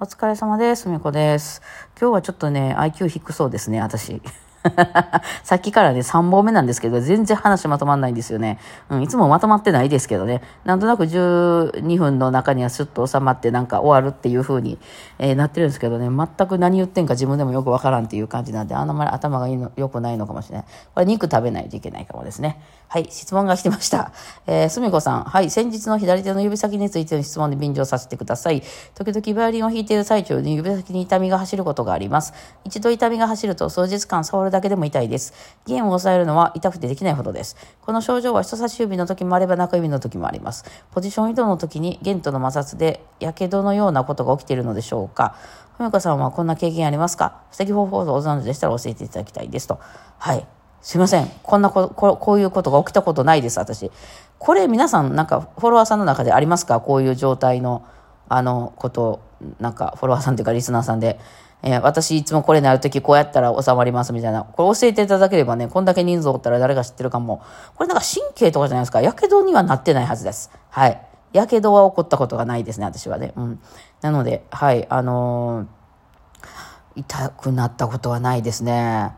お疲れ様です。みこです。今日はちょっとね、IQ 低そうですね、私。さっきからね、3本目なんですけど、全然話まとまんないんですよね。うん、いつもまとまってないですけどね。なんとなく12分の中にはスッと収まってなんか終わるっていう風に、えーなってるんですけどね、全く何言ってんか自分でもよくわからんっていう感じなんで、あんまり頭がいいの良くないのかもしれない。これ肉食べないといけないかもですね。はい、質問が来てました。えー、すみこさん。はい、先日の左手の指先についての質問で便乗させてください。時々バイオリンを弾いている最中に指先に痛みが走ることがあります。一度痛みが走ると数日間触るだけだけでも痛いです。弦を押さえるのは痛くてできないほどです。この症状は人差し指の時もあれば中指の時もあります。ポジション移動の時に弦との摩擦で火傷のようなことが起きているのでしょうか。ふみこさんはこんな経験ありますか？素敵方法をご存知でしたら教えていただきたいですと。はい。すいません。こんなこ、ここういうことが起きたことないです、私。これ皆さん、なんか、フォロワーさんの中でありますか？こういう状態の、あの、こと、なんか、フォロワーさんというか、リスナーさんで。えー私いつもこれになるときこうやったら収まりますみたいな。これ教えていただければね、こんだけ人数おったら誰が知ってるかも。これなんか神経とかじゃないですか。やけどにはなってないはずです。はい。やけどは起こったことがないですね、私はね。うん。なので、はい、あのー痛くなったことはないですね。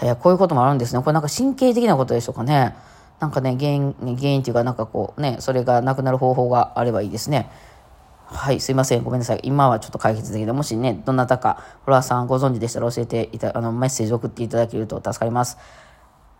えーこういうこともあるんですね。これなんか神経的なことでしょうかね。なんかね、原因、原因っていうかなんかこうね、それがなくなる方法があればいいですね。はい、すいません。ごめんなさい。今はちょっと解決できない。もしね、どなたか、フォロワーさんご存知でしたら教えていた、あの、メッセージ送っていただけると助かります。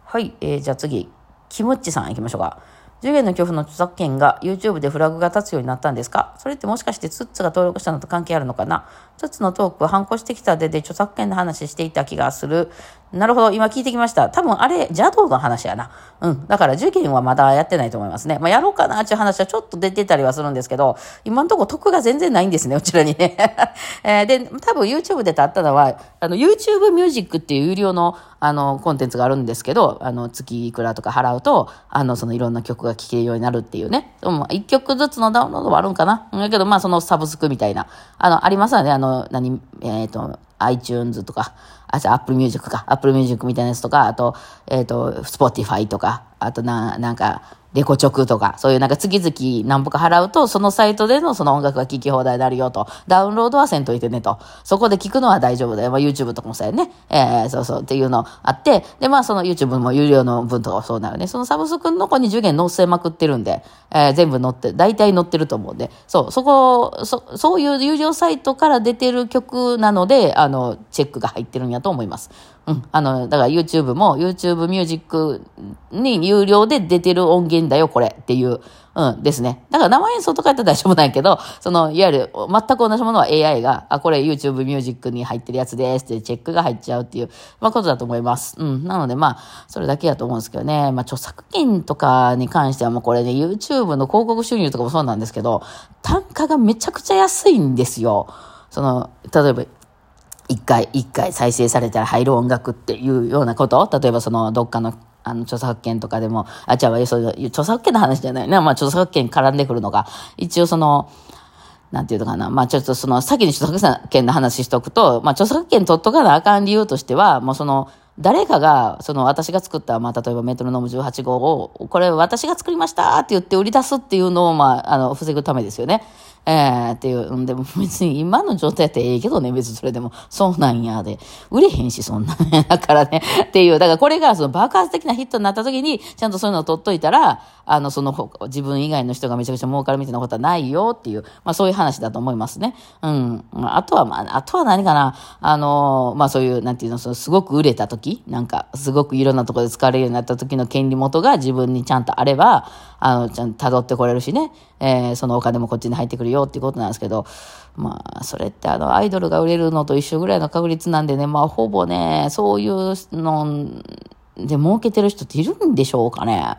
はい、えーじゃあ次、キムッチさん行きましょうか。10元の恐怖の著作権が YouTube でフラグが立つようになったんですか？それってもしかしてツッツが登録したのと関係あるのかな？ツッツのトークは反抗してきたでで著作権の話していた気がする。なるほど、今聞いてきました。多分あれ、邪道の話やな。うん。だから受験はまだやってないと思いますね。まあやろうかなっていう話はちょっと出てたりはするんですけど、今のところ得が全然ないんですね、うちらにね。えーで、多分 YouTube で立ったのは、あの、YouTube Music っていう有料の、あの、コンテンツがあるんですけど、あの、月いくらとか払うと、あの、そのいろんな曲が聴けるようになるっていうね。でも、一曲ずつのダウンロードはあるんかな。だけど、まあ、そのサブスクみたいな、あの、ありますよね。あの、何、えっ、と、iTunes とか、あ、じゃあ Apple Music か、Apple Music みたいなやつとか、あと、えっ、と、Spotify とか、あとな、なんか、レコチョクとか、そういうなんか月々何歩か払うと、そのサイトでのその音楽が聴き放題になるよと。ダウンロードはせんといてねと。そこで聞くのは大丈夫だよ。まあ YouTube とかもそうやね。えー、そうそうっていうのあって、で、まあその YouTube も有料の分とかそうなるね。そのサブスクの子に10元載せまくってるんで、えー、全部載って、大体載ってると思うんで、そう、そこ、そ、そういう有料サイトから出てる曲なので、あの、チェックが入ってるんやと思います。うん。あの、だから YouTube も YouTube Music に有料で出てる音源だよ、これっていう、うん、ですね。だから生演奏とかやったら大丈夫なんやけど、その、いわゆる全く同じものは AI が、あ、これ YouTube Music に入ってるやつですってチェックが入っちゃうっていう、まあことだと思います。うん。なのでまあ、それだけやと思うんですけどね。まあ著作権とかに関してはもうこれね、YouTube の広告収入とかもそうなんですけど、単価がめちゃくちゃ安いんですよ。その、例えば、一回、一回再生されたら入る音楽っていうようなこと？例えばその、どっかの、あの、著作権とかでも、あ、違うわ、そういう、著作権の話じゃないな。まあ、著作権絡んでくるのが、一応その、なんていうのかな。まあちょっとその、先に著作権の話しとくと、まあ著作権取っとかなあかん理由としては、もうその、誰かが、その私が作った、まあ例えばメトロノーム18号を、これ私が作りましたって言って売り出すっていうのを、まあ、あの、防ぐためですよね。えー、っていう。でも別に今の状態ってええけどね、別にそれでも、そうなんやで。売れへんし、そんなね。だからね、っていう。だからこれがその爆発的なヒットになった時に、ちゃんとそういうのを取っといたら、あの、その自分以外の人がめちゃくちゃ儲かるみたいなことはないよっていう、まあそういう話だと思いますね。うん。ああとは、まあ、あとは何かな、あの、まあそういう、なんていうの、そのすごく売れた時、なんか、すごくいろんなところで使われるようになった時の権利元が自分にちゃんとあれば、あの、ちゃんと辿ってこれるしね、えーそのお金もこっちに入ってくるよっていうことなんですけど、まあ、それってあの、アイドルが売れるのと一緒ぐらいの確率なんでね、まあ、ほぼね、そういうので儲けてる人っているんでしょうかね。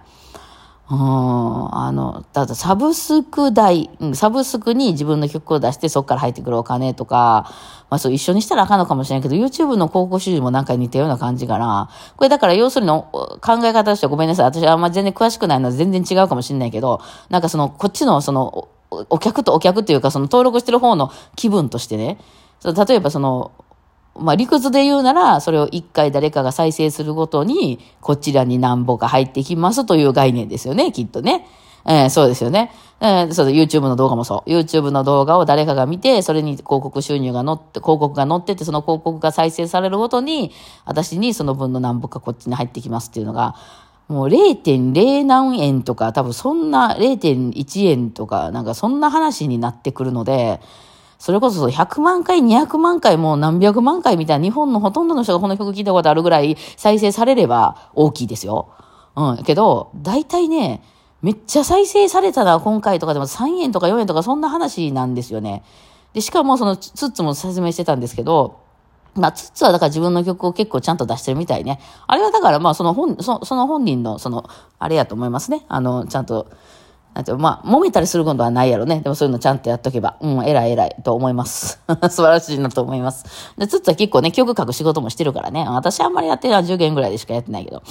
うん、あの、ただサブスク代、サブスクに自分の曲を出してそこから入ってくるお金とか、まあそう一緒にしたらあかんのかもしれないけど、YouTube の広告収入もなんか似たような感じかな。これだから要するに考え方としてはごめんなさい。私あんま全然詳しくないので全然違うかもしれないけど、なんかその、こっちのその、お客とお客っていうかその登録してる方の気分としてね、例えばその、まあ理屈で言うなら、それを一回誰かが再生するごとに、こちらに何本か入ってきますという概念ですよね、きっとね。えー、そうですよね。えー、そう、YouTube の動画もそう。YouTube の動画を誰かが見て、それに広告収入が載って、広告が載ってて、その広告が再生されるごとに、私にその分の何ぼかこっちに入ってきますっていうのが、もう0.0何円とか、多分そんな0.1円とか、なんかそんな話になってくるので、それこそ100万回、200万回、もう何百万回みたいな日本のほとんどの人がこの曲聴いたことあるぐらい再生されれば大きいですよ。うん。けど、大体ね、めっちゃ再生されたら今回とかでも3円とか4円とかそんな話なんですよね。で、しかもそのツッツも説明してたんですけど、まあ、ツッツはだから自分の曲を結構ちゃんと出してるみたいね。あれはだからまあその本、そその本人のその、あれやと思いますね。あの、ちゃんと、なんてまあ、揉めたりすることはないやろね。でもそういうのちゃんとやっとけば、うん、偉い偉いと思います。素晴らしいなと思います。で、ツッツは結構ね、曲書く仕事もしてるからね。私あんまりやってるのは10元ぐらいでしかやってないけど。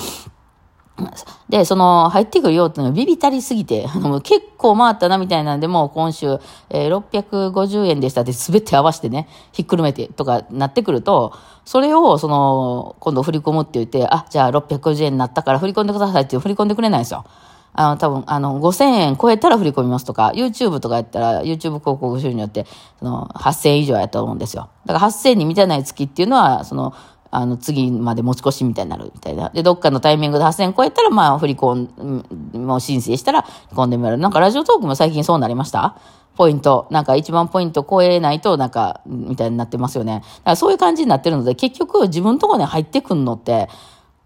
で、その、入ってくるよっていうのがビビたりすぎて、あの結構回ったなみたいなんで、もう今週、えー、650円でしたって全て合わせてね、ひっくるめてとかなってくると、それを、その、今度振り込むって言って、あ、じゃあ650円になったから振り込んでくださいって振り込んでくれないんですよ。あの、多分、あの、5000円超えたら振り込みますとか、YouTube とかやったら、YouTube 広告収入によって、その、8000円以上やと思うんですよ。だから8000円に満たない月っていうのは、その、あの、次まで持ち越しみたいになるみたいな。で、どっかのタイミングで8000円超えたら、まあ、振り込ん、もう申請したら、振り込んでもらえる。なんか、ラジオトークも最近そうなりました？ポイント。なんか、一番ポイント超えないと、なんか、みたいになってますよね。だからそういう感じになってるので、結局、自分のところに入ってくんのって、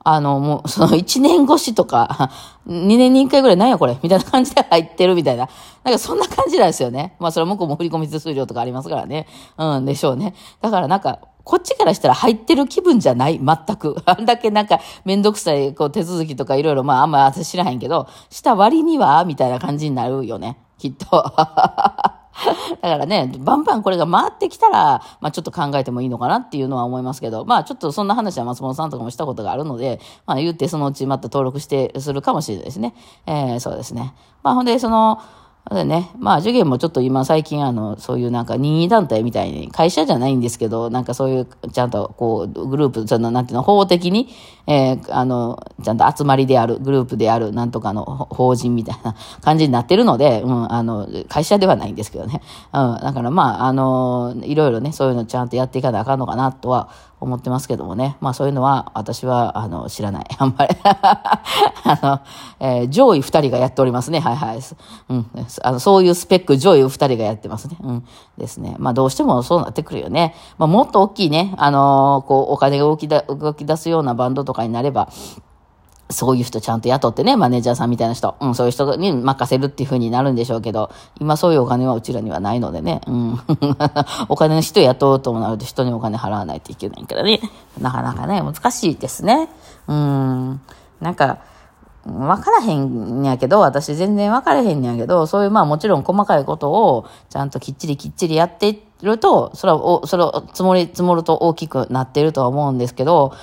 あの、もう、その1年越しとか、2年に1回ぐらいなんやこれみたいな感じで入ってるみたいな。なんかそんな感じなんですよね。まあそれは向こうも振り込み手数料とかありますからね。うんでしょうね。だからなんか、こっちからしたら入ってる気分じゃない全く。あんだけなんかめんどくさいこう手続きとかいろいろまああんま私知らへんけど、した割にはみたいな感じになるよね。きっと。だからね、バンバンこれが回ってきたら、まあちょっと考えてもいいのかなっていうのは思いますけど、まあちょっとそんな話は松本さんとかもしたことがあるので、まあ言ってそのうちまた登録してするかもしれないですね。えー、そうですね。まあほんで、その、でね、まあ、受験もちょっと今最近あの、そういうなんか任意団体みたいに、会社じゃないんですけど、なんかそういう、ちゃんとこう、グループ、その、なんていうの、法的に、えー、あの、ちゃんと集まりである、グループである、なんとかの法人みたいな感じになってるので、うん、あの、会社ではないんですけどね。うん、だからまあ、あの、いろいろね、そういうのちゃんとやっていかなあかんのかなとは思ってますけどもね。まあそういうのは私は、あの、知らない。あんまり あの、えー、上位二人がやっておりますね。はいはい。うん。あの、そういうスペック上位二人がやってますね。うん。ですね。まあどうしてもそうなってくるよね。まあもっと大きいね、あのー、こう、お金が動きだ、動き出すようなバンドとかになれば、そういう人ちゃんと雇ってね、マネージャーさんみたいな人、うん、そういう人に任せるっていう風になるんでしょうけど、今そういうお金はうちらにはないのでね、うん。お金の人雇うともなると人にお金払わないといけないからね、なかなかね、難しいですね。うん。なんか、わからへんやけど、私全然わからへんやけど、そういうまあもちろん細かいことをちゃんときっちりきっちりやってると、それは、それを積もり積もると大きくなってるとは思うんですけど、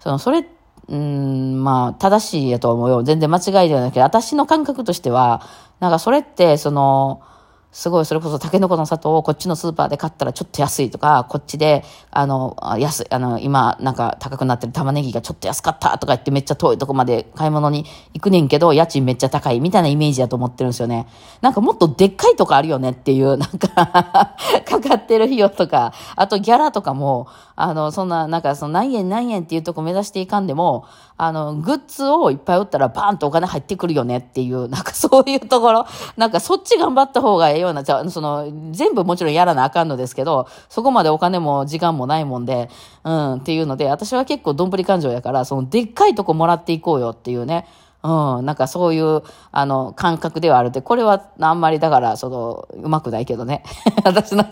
その、それって、うん、まあ、正しいやと思うよ。全然間違いではないけど、私の感覚としては、なんかそれって、その、すごい、それこそタケノコの砂糖をこっちのスーパーで買ったらちょっと安いとか、こっちで、あの、安い、あの、今、なんか高くなってる玉ねぎがちょっと安かったとか言ってめっちゃ遠いとこまで買い物に行くねんけど、家賃めっちゃ高いみたいなイメージだと思ってるんですよね。なんかもっとでっかいとこあるよねっていう、なんか かかってる費用とか、あとギャラとかも、あの、そんな、なんかその何円何円っていうとこ目指していかんでも、あの、グッズをいっぱい売ったらバーンとお金入ってくるよねっていう、なんかそういうところ、なんかそっち頑張った方がええような、じゃその、全部もちろんやらなあかんのですけど、そこまでお金も時間もないもんで、うん、っていうので、私は結構どんぶり感情やから、その、でっかいとこもらっていこうよっていうね、うん、なんかそういう、あの、感覚ではある。って、これはあんまりだから、その、うまくないけどね。私の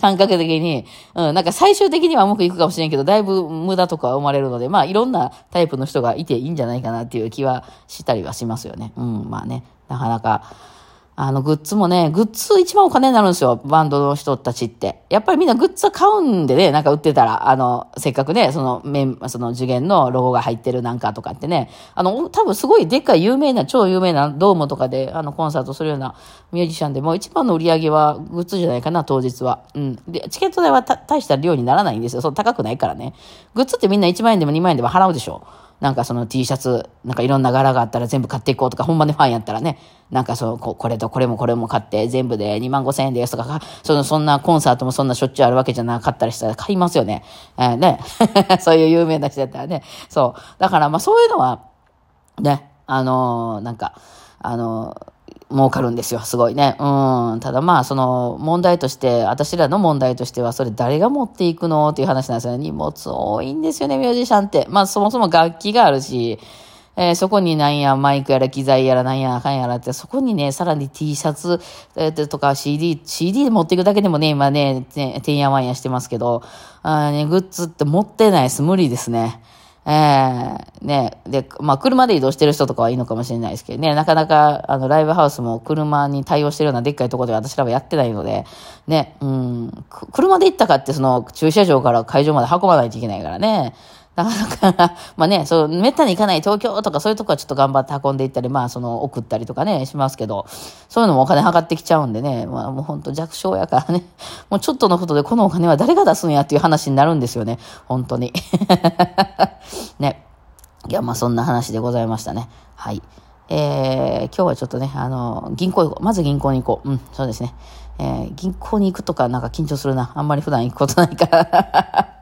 感覚的に、うん、なんか最終的にはうまくいくかもしれんけど、だいぶ無駄とか生まれるので、まあいろんなタイプの人がいていいんじゃないかなっていう気はしたりはしますよね。うん、まあね、なかなか、あの、グッズもね、グッズ一番お金になるんですよ、バンドの人たちって。やっぱりみんなグッズは買うんでね、なんか売ってたら、あの、せっかくね、その、メン、その受験のロゴが入ってるなんかとかってね、あの、多分すごいでっかい有名な、超有名なドームとかで、あの、コンサートするようなミュージシャンでも、一番の売り上げはグッズじゃないかな、当日は。うん。で、チケット代は大した量にならないんですよ。そう高くないからね。グッズってみんな1万円でも2万円でも払うでしょ。なんかその T シャツ、なんかいろんな柄があったら全部買っていこうとか、ほんまにファンやったらね、なんかそう、これとこれもこれも買って全部で2万5千円ですとか、その、そんなコンサートもそんなしょっちゅうあるわけじゃなかったりしたら買いますよね。えー、ね。そういう有名な人やったらね。そう。だからまあそういうのは、ね、あのー、なんか、あのー儲かるんですよ、すごいね。うん。ただまあ、その問題として、私らの問題としては、それ誰が持っていくのっていう話なんですよね。荷物多いんですよね、ミュージシャンって。まあ、そもそも楽器があるし、えー、そこになんや、マイクやら機材やらなんや、あかんやらって、そこにね、さらに T シャツ、えー、とか CD、CD 持っていくだけでもね、今ね、てんやわんやしてますけど、あね、グッズって持ってないです。無理ですね。えー、ね、で、まあ、車で移動してる人とかはいいのかもしれないですけどね、なかなか、あの、ライブハウスも車に対応してるようなでっかいところで私らはやってないので、ね、うん、車で行ったかって、その、駐車場から会場まで運ばないといけないからね、なかなか、まあね、そう、めったに行かない東京とかそういうとこはちょっと頑張って運んでいったり、まあその送ったりとかね、しますけど、そういうのもお金かってきちゃうんでね、まあもう本当弱小やからね、もうちょっとのことでこのお金は誰が出すんやっていう話になるんですよね、本当に。ね。いや、まあそんな話でございましたね。はい。えー、今日はちょっとね、あの、銀行行こう。まず銀行に行こう。うん、そうですね。えー、銀行に行くとかなんか緊張するな。あんまり普段行くことないから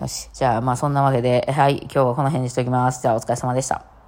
よし。じゃあ、まあそんなわけで、はい、今日はこの辺にしておきます。じゃあ、お疲れ様でした。